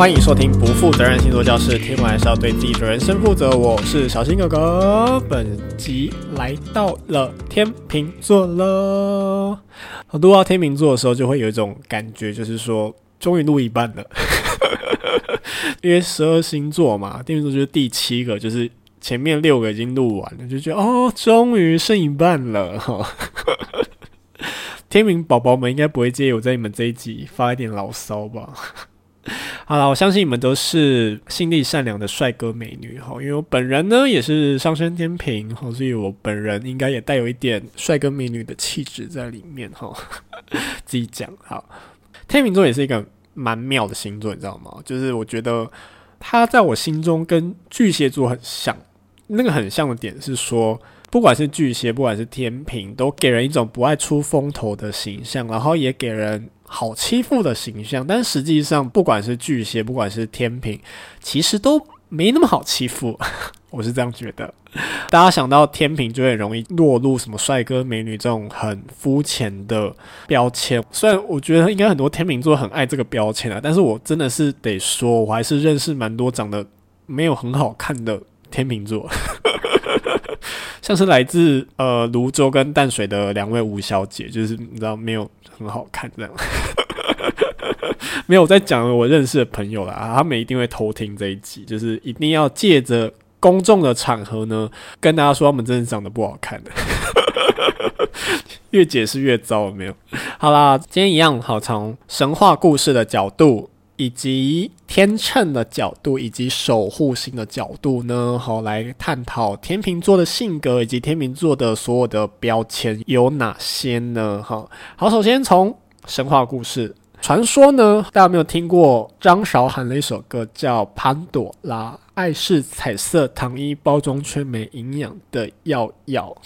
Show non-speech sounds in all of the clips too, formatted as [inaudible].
欢迎收听不负责任星座教室，听完还是要对自己的人生负责。我是小新哥哥，本集来到了天秤座了。我读到天秤座的时候，就会有一种感觉，就是说终于录一半了。[laughs] 因为十二星座嘛，天秤座就是第七个，就是前面六个已经录完了，就觉得哦，终于剩一半了。[laughs] 天秤宝宝们应该不会介意我在你们这一集发一点牢骚吧？好了，我相信你们都是心地善良的帅哥美女哈，因为我本人呢也是上升天秤哈，所以我本人应该也带有一点帅哥美女的气质在里面哈。[laughs] 自己讲好，天秤座也是一个蛮妙的星座，你知道吗？就是我觉得他在我心中跟巨蟹座很像，那个很像的点是说，不管是巨蟹，不管是天秤，都给人一种不爱出风头的形象，然后也给人。好欺负的形象，但实际上，不管是巨蟹，不管是天秤，其实都没那么好欺负。[laughs] 我是这样觉得。大家想到天秤，就会容易落入什么帅哥美女这种很肤浅的标签。虽然我觉得应该很多天秤座很爱这个标签啊，但是我真的是得说，我还是认识蛮多长得没有很好看的天秤座。像是来自呃泸州跟淡水的两位吴小姐，就是你知道没有很好看这样，[laughs] 没有我在讲我认识的朋友啦，他们一定会偷听这一集，就是一定要借着公众的场合呢，跟大家说他们真的长得不好看的，[laughs] 越解释越糟没有？好啦，今天一样，好从神话故事的角度。以及天秤的角度，以及守护星的角度呢，好来探讨天秤座的性格，以及天秤座的所有的标签有哪些呢？哈，好，首先从神话故事传说呢，大家有没有听过张韶涵的一首歌叫《潘朵拉》，爱是彩色糖衣，包装却没营养的药药。[laughs]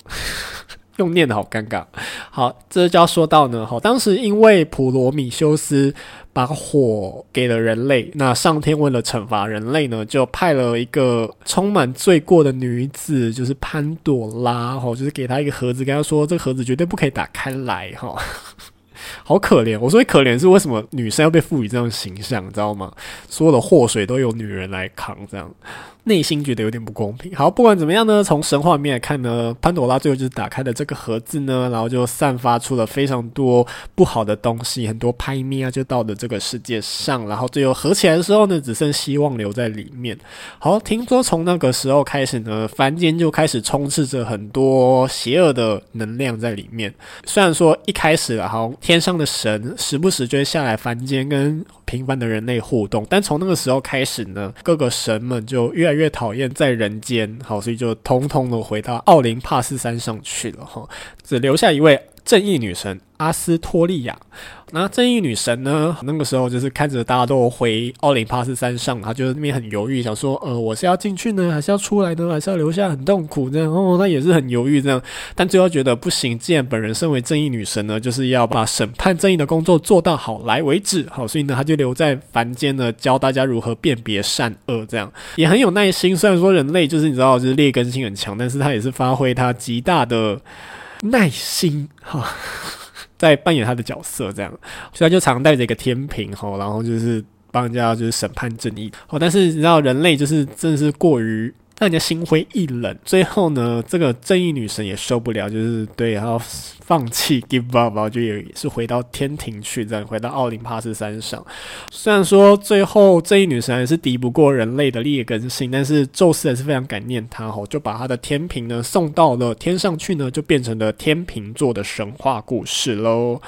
用念的好尴尬。好，这就要说到呢。好，当时因为普罗米修斯把火给了人类，那上天为了惩罚人类呢，就派了一个充满罪过的女子，就是潘朵拉，哈，就是给她一个盒子，跟她说这个盒子绝对不可以打开来，哈，好可怜。我说可怜是为什么女生要被赋予这样的形象，你知道吗？所有的祸水都由女人来扛，这样。内心觉得有点不公平。好，不管怎么样呢，从神话里面来看呢，潘朵拉最后就是打开了这个盒子呢，然后就散发出了非常多不好的东西，很多拍咪啊，就到了这个世界上，然后最后合起来的时候呢，只剩希望留在里面。好，听说从那个时候开始呢，凡间就开始充斥着很多邪恶的能量在里面。虽然说一开始啊，好，天天上的神时不时就会下来凡间跟平凡的人类互动，但从那个时候开始呢，各个神们就越来越讨厌在人间，好，所以就通通的回到奥林帕斯山上去了哈，只留下一位。正义女神阿斯托利亚，那正义女神呢？那个时候就是看着大家都回奥林帕斯山上，她就那边很犹豫，想说：呃，我是要进去呢，还是要出来呢？还是要留下很痛苦这样？哦，她也是很犹豫这样，但最后觉得不行，既然本人身为正义女神呢，就是要把审判正义的工作做到好来为止。好，所以呢，她就留留在凡间呢，教大家如何辨别善恶，这样也很有耐心。虽然说人类就是你知道，就是劣根性很强，但是他也是发挥他极大的。耐心哈，[laughs] 在扮演他的角色，这样，所以他就常带着一个天平哈，然后就是帮人家就是审判正义。哦，但是你知道人类就是真的是过于。让人家心灰意冷。最后呢，这个正义女神也受不了，就是对，然后放弃 give up，然后就也是回到天庭去，再回到奥林帕斯山上。虽然说最后正义女神还是敌不过人类的劣根性，但是宙斯还是非常感念她，吼，就把她的天平呢送到了天上去呢，就变成了天秤座的神话故事喽。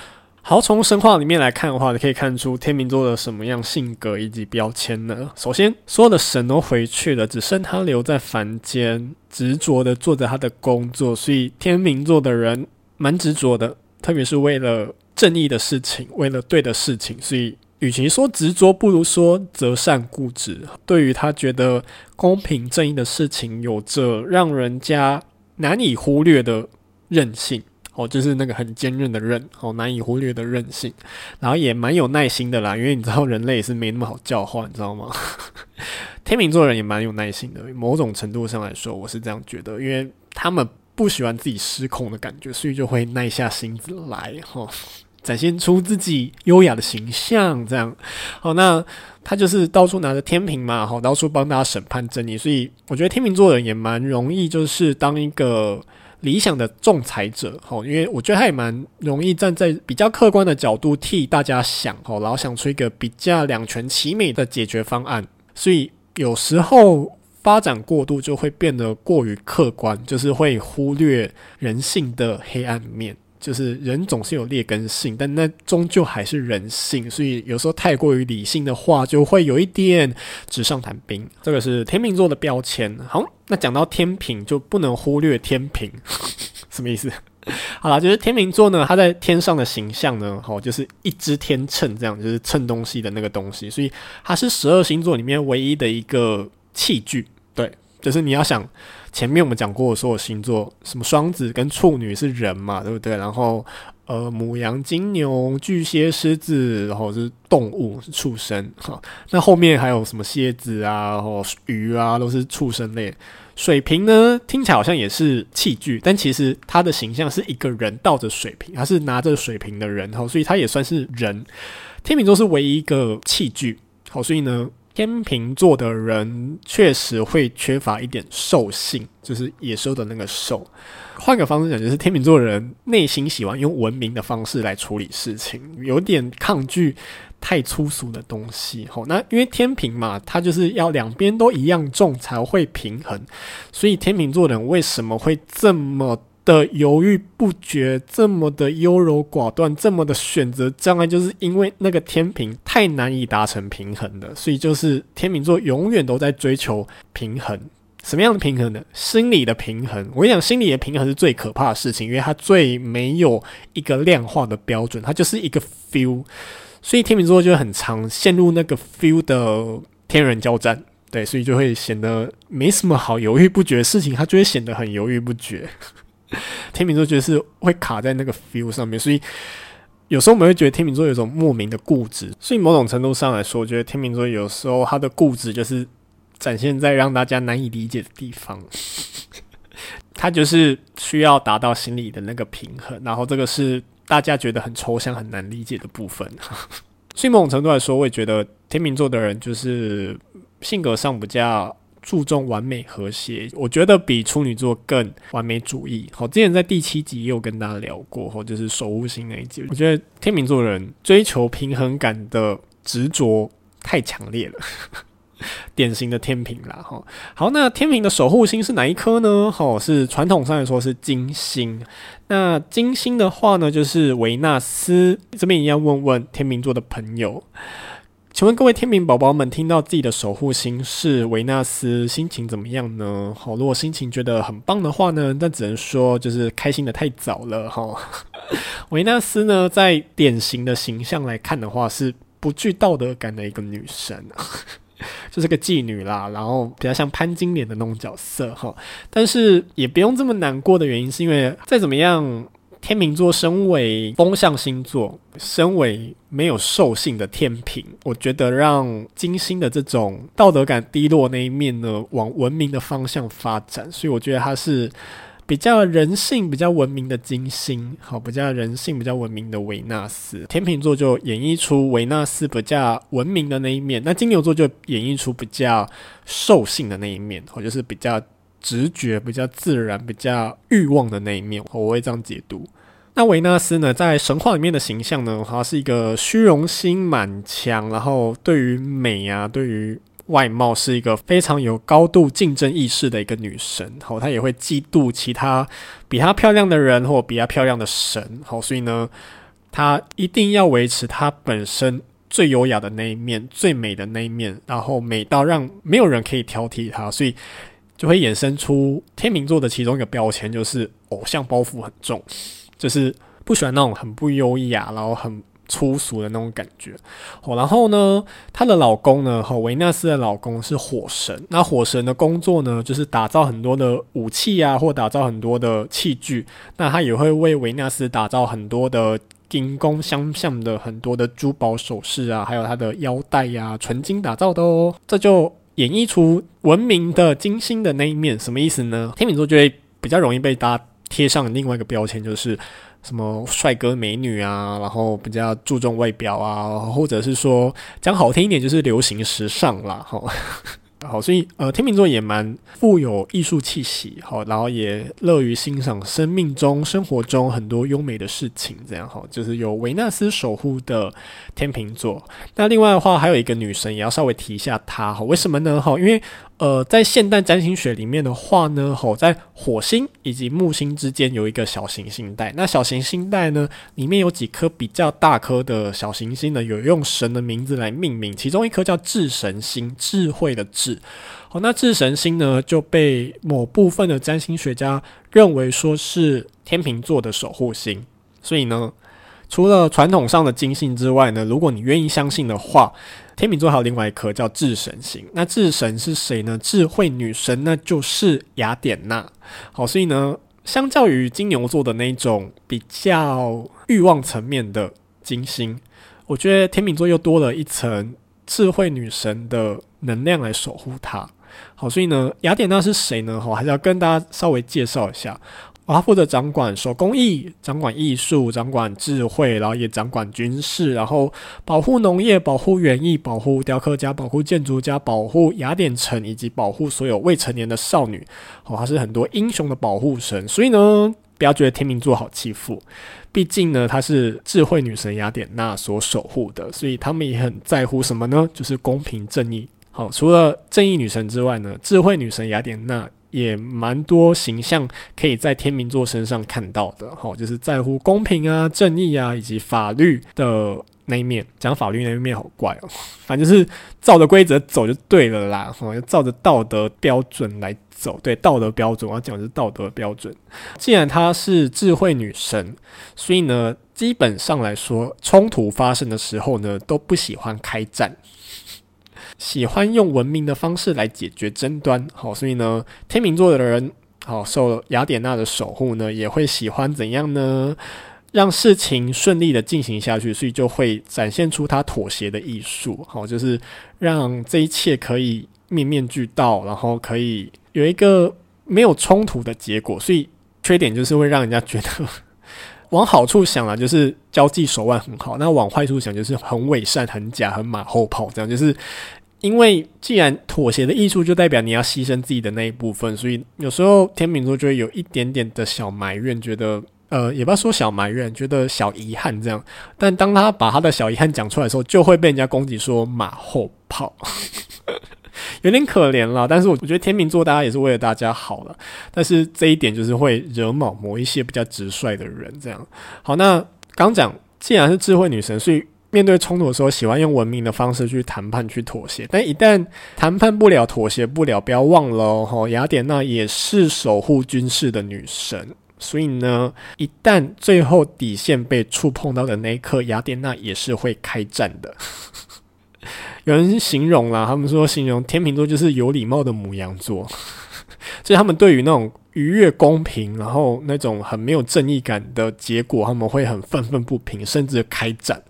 好，从神话里面来看的话，你可以看出天秤座的什么样性格以及标签呢？首先，所有的神都回去了，只剩他留在凡间，执着的做着他的工作。所以天秤座的人蛮执着的，特别是为了正义的事情，为了对的事情。所以，与其说执着，不如说择善固执。对于他觉得公平正义的事情，有着让人家难以忽略的韧性。哦，就是那个很坚韧的韧，哦，难以忽略的韧性，然后也蛮有耐心的啦，因为你知道人类也是没那么好教化，你知道吗？[laughs] 天秤座人也蛮有耐心的，某种程度上来说，我是这样觉得，因为他们不喜欢自己失控的感觉，所以就会耐下心子来，哈、哦，展现出自己优雅的形象，这样。好，那他就是到处拿着天平嘛，好，到处帮大家审判正义。所以我觉得天秤座人也蛮容易，就是当一个理想的仲裁者，吼，因为我觉得他也蛮容易站在比较客观的角度替大家想，吼，然后想出一个比较两全其美的解决方案。所以有时候发展过度就会变得过于客观，就是会忽略人性的黑暗面。就是人总是有劣根性，但那终究还是人性，所以有时候太过于理性的话，就会有一点纸上谈兵。这个是天秤座的标签。好，那讲到天平，就不能忽略天平，[laughs] 什么意思？好啦，就是天秤座呢，它在天上的形象呢，好，就是一支天秤这样，就是称东西的那个东西，所以它是十二星座里面唯一的一个器具。对，就是你要想。前面我们讲过的所有星座，什么双子跟处女是人嘛，对不对？然后呃，母羊、金牛、巨蟹、狮子，然后是动物，是畜生。哈，那后面还有什么蝎子啊，然后鱼啊，都是畜生类。水瓶呢，听起来好像也是器具，但其实它的形象是一个人倒着水瓶，他是拿着水瓶的人，哈，所以他也算是人。天秤座是唯一一个器具，好，所以呢。天秤座的人确实会缺乏一点兽性，就是野兽的那个兽。换个方式讲，就是天秤座的人内心喜欢用文明的方式来处理事情，有点抗拒太粗俗的东西。吼，那因为天秤嘛，它就是要两边都一样重才会平衡，所以天秤座的人为什么会这么的犹豫不决，这么的优柔寡断，这么的选择障碍，就是因为那个天平太难以达成平衡的，所以就是天秤座永远都在追求平衡。什么样的平衡呢？心理的平衡。我跟你讲，心理的平衡是最可怕的事情，因为它最没有一个量化的标准，它就是一个 feel。所以天秤座就很常陷入那个 feel 的天人交战，对，所以就会显得没什么好犹豫不决的事情，他就会显得很犹豫不决。[laughs] 天秤座觉得是会卡在那个 feel 上面，所以有时候我们会觉得天秤座有一种莫名的固执。所以某种程度上来说，我觉得天秤座有时候他的固执就是展现在让大家难以理解的地方。[laughs] 他就是需要达到心理的那个平衡，然后这个是大家觉得很抽象、很难理解的部分。[laughs] 所以某种程度来说，我也觉得天秤座的人就是性格上比较。注重完美和谐，我觉得比处女座更完美主义。好，之前在第七集也有跟大家聊过，或就是守护星那一集。我觉得天秤座人追求平衡感的执着太强烈了，[laughs] 典型的天平啦。哈，好，那天平的守护星是哪一颗呢？好，是传统上来说是金星。那金星的话呢，就是维纳斯。这边一样问问天秤座的朋友。请问各位天秤宝宝们，听到自己的守护星是维纳斯，心情怎么样呢？好，如果心情觉得很棒的话呢，那只能说就是开心得太早了哈。[laughs] 维纳斯呢，在典型的形象来看的话，是不具道德感的一个女神，[laughs] 就是个妓女啦，然后比较像潘金莲的那种角色哈。但是也不用这么难过的原因，是因为再怎么样。天秤座身为风象星座，身为没有兽性的天秤，我觉得让金星的这种道德感低落那一面呢，往文明的方向发展。所以我觉得它是比较人性、比较文明的金星，好，比较人性、比较文明的维纳斯。天秤座就演绎出维纳斯比较文明的那一面，那金牛座就演绎出比较兽性的那一面，或者是比较。直觉比较自然、比较欲望的那一面，我会这样解读。那维纳斯呢，在神话里面的形象呢，她是一个虚荣心满强，然后对于美啊、对于外貌是一个非常有高度竞争意识的一个女神。好，她也会嫉妒其他比她漂亮的人或比她漂亮的神。好，所以呢，她一定要维持她本身最优雅的那一面、最美的那一面，然后美到让没有人可以挑剔她。所以。就会衍生出天秤座的其中一个标签，就是偶像包袱很重，就是不喜欢那种很不优雅，然后很粗俗的那种感觉。哦，然后呢，她的老公呢，和维纳斯的老公是火神。那火神的工作呢，就是打造很多的武器啊，或打造很多的器具。那他也会为维纳斯打造很多的金光相向的很多的珠宝首饰啊，还有他的腰带呀、啊，纯金打造的哦。这就。演绎出文明的金星的那一面，什么意思呢？天秤座就会比较容易被大家贴上另外一个标签，就是什么帅哥美女啊，然后比较注重外表啊，或者是说讲好听一点，就是流行时尚啦。哈。好，所以呃，天秤座也蛮富有艺术气息，好，然后也乐于欣赏生命中、生活中很多优美的事情，这样哈，就是有维纳斯守护的天秤座。那另外的话，还有一个女神也要稍微提一下她，哈，为什么呢？哈，因为。呃，在现代占星学里面的话呢，吼，在火星以及木星之间有一个小行星带。那小行星带呢，里面有几颗比较大颗的小行星呢，有用神的名字来命名。其中一颗叫智神星，智慧的智。好，那智神星呢，就被某部分的占星学家认为说是天秤座的守护星。所以呢，除了传统上的金星之外呢，如果你愿意相信的话。天秤座还有另外一颗叫智神星，那智神是谁呢？智慧女神，那就是雅典娜。好，所以呢，相较于金牛座的那种比较欲望层面的金星，我觉得天秤座又多了一层智慧女神的能量来守护它。好，所以呢，雅典娜是谁呢？好，还是要跟大家稍微介绍一下。他负责掌管手工艺，掌管艺术，掌管智慧，然后也掌管军事，然后保护农业，保护园艺，保护雕刻家，保护建筑家，保护雅典城，以及保护所有未成年的少女。哦，他是很多英雄的保护神。所以呢，不要觉得天秤座好欺负，毕竟呢，他是智慧女神雅典娜所守护的，所以他们也很在乎什么呢？就是公平正义。好，除了正义女神之外呢，智慧女神雅典娜。也蛮多形象可以在天秤座身上看到的，齁，就是在乎公平啊、正义啊以及法律的那一面。讲法律那一面好怪哦，[laughs] 反正就是照着规则走就对了啦，齁，要照着道德标准来走。对，道德标准，我要讲的是道德标准。既然她是智慧女神，所以呢，基本上来说，冲突发生的时候呢，都不喜欢开战。喜欢用文明的方式来解决争端，好，所以呢，天秤座的人，好，受雅典娜的守护呢，也会喜欢怎样呢？让事情顺利的进行下去，所以就会展现出他妥协的艺术，好，就是让这一切可以面面俱到，然后可以有一个没有冲突的结果。所以缺点就是会让人家觉得，[laughs] 往好处想啊，就是交际手腕很好；那往坏处想，就是很伪善、很假、很马后炮，这样就是。因为既然妥协的艺术就代表你要牺牲自己的那一部分，所以有时候天秤座就会有一点点的小埋怨，觉得呃，也不要说小埋怨，觉得小遗憾这样。但当他把他的小遗憾讲出来的时候，就会被人家攻击说马后炮，[laughs] 有点可怜了。但是我我觉得天秤座大家也是为了大家好了，但是这一点就是会惹毛某一些比较直率的人这样。好，那刚讲既然是智慧女神，所以。面对冲突的时候，喜欢用文明的方式去谈判、去妥协。但一旦谈判不了、妥协不了，不要忘了哦，雅典娜也是守护军事的女神。所以呢，一旦最后底线被触碰到的那一刻，雅典娜也是会开战的。[laughs] 有人形容啦，他们说形容天秤座就是有礼貌的母羊座，[laughs] 所以他们对于那种。逾越公平，然后那种很没有正义感的结果，他们会很愤愤不平，甚至开战。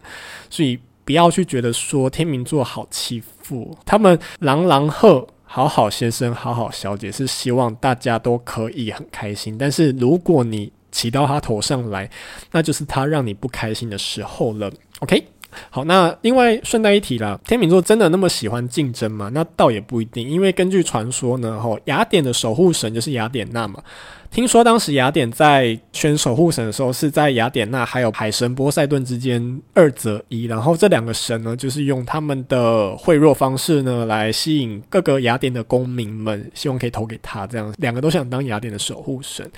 所以不要去觉得说天秤座好欺负，他们朗朗赫好好先生、好好小姐是希望大家都可以很开心。但是如果你骑到他头上来，那就是他让你不开心的时候了。OK。好，那另外顺带一提啦，天秤座真的那么喜欢竞争吗？那倒也不一定，因为根据传说呢，吼，雅典的守护神就是雅典娜嘛。听说当时雅典在选守护神的时候，是在雅典娜还有海神波塞顿之间二择一，然后这两个神呢，就是用他们的贿赂方式呢，来吸引各个雅典的公民们，希望可以投给他，这样两个都想当雅典的守护神。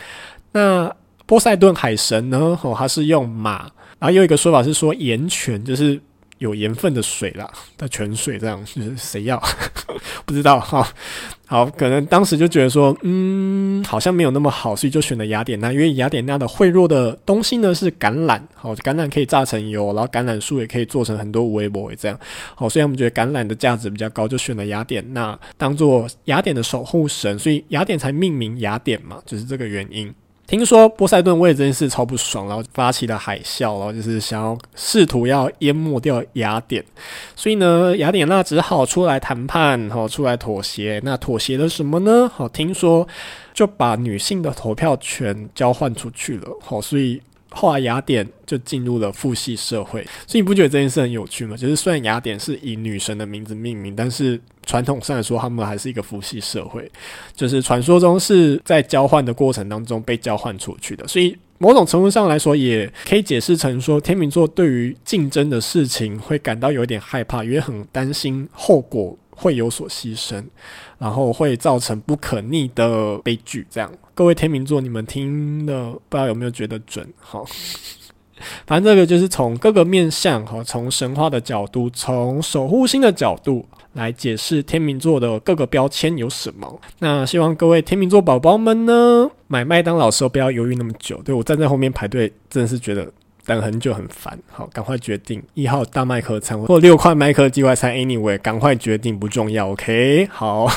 那波塞顿海神呢，吼，他是用马。然后有一个说法是说盐泉就是有盐分的水啦 [laughs] 的泉水，这样就是 [laughs] 谁要 [laughs] 不知道哈。好，可能当时就觉得说，嗯，好像没有那么好，所以就选了雅典娜。因为雅典娜的贿赂的东西呢是橄榄，好，橄榄可以榨成油，然后橄榄树也可以做成很多微波，这样好，所以他们觉得橄榄的价值比较高，就选了雅典娜当做雅典的守护神，所以雅典才命名雅典嘛，就是这个原因。听说波塞顿为了这件事超不爽，然后发起了海啸，然后就是想要试图要淹没掉雅典，所以呢，雅典娜只好出来谈判，好出来妥协。那妥协了什么呢？好，听说就把女性的投票权交换出去了。好，所以。后来雅典就进入了父系社会，所以你不觉得这件事很有趣吗？就是虽然雅典是以女神的名字命名，但是传统上来说，他们还是一个父系社会。就是传说中是在交换的过程当中被交换出去的，所以某种程度上来说，也可以解释成说，天秤座对于竞争的事情会感到有点害怕，也很担心后果会有所牺牲，然后会造成不可逆的悲剧，这样。各位天秤座，你们听了不知道有没有觉得准？好，[laughs] 反正这个就是从各个面向，哈，从神话的角度，从守护星的角度来解释天秤座的各个标签有什么。那希望各位天秤座宝宝们呢，买麦当劳时候不要犹豫那么久。对，我站在后面排队，真的是觉得等很久很烦。好，赶快决定一号大麦克餐或六块麦克鸡块餐，anyway，赶快决定不重要，OK？好。[laughs]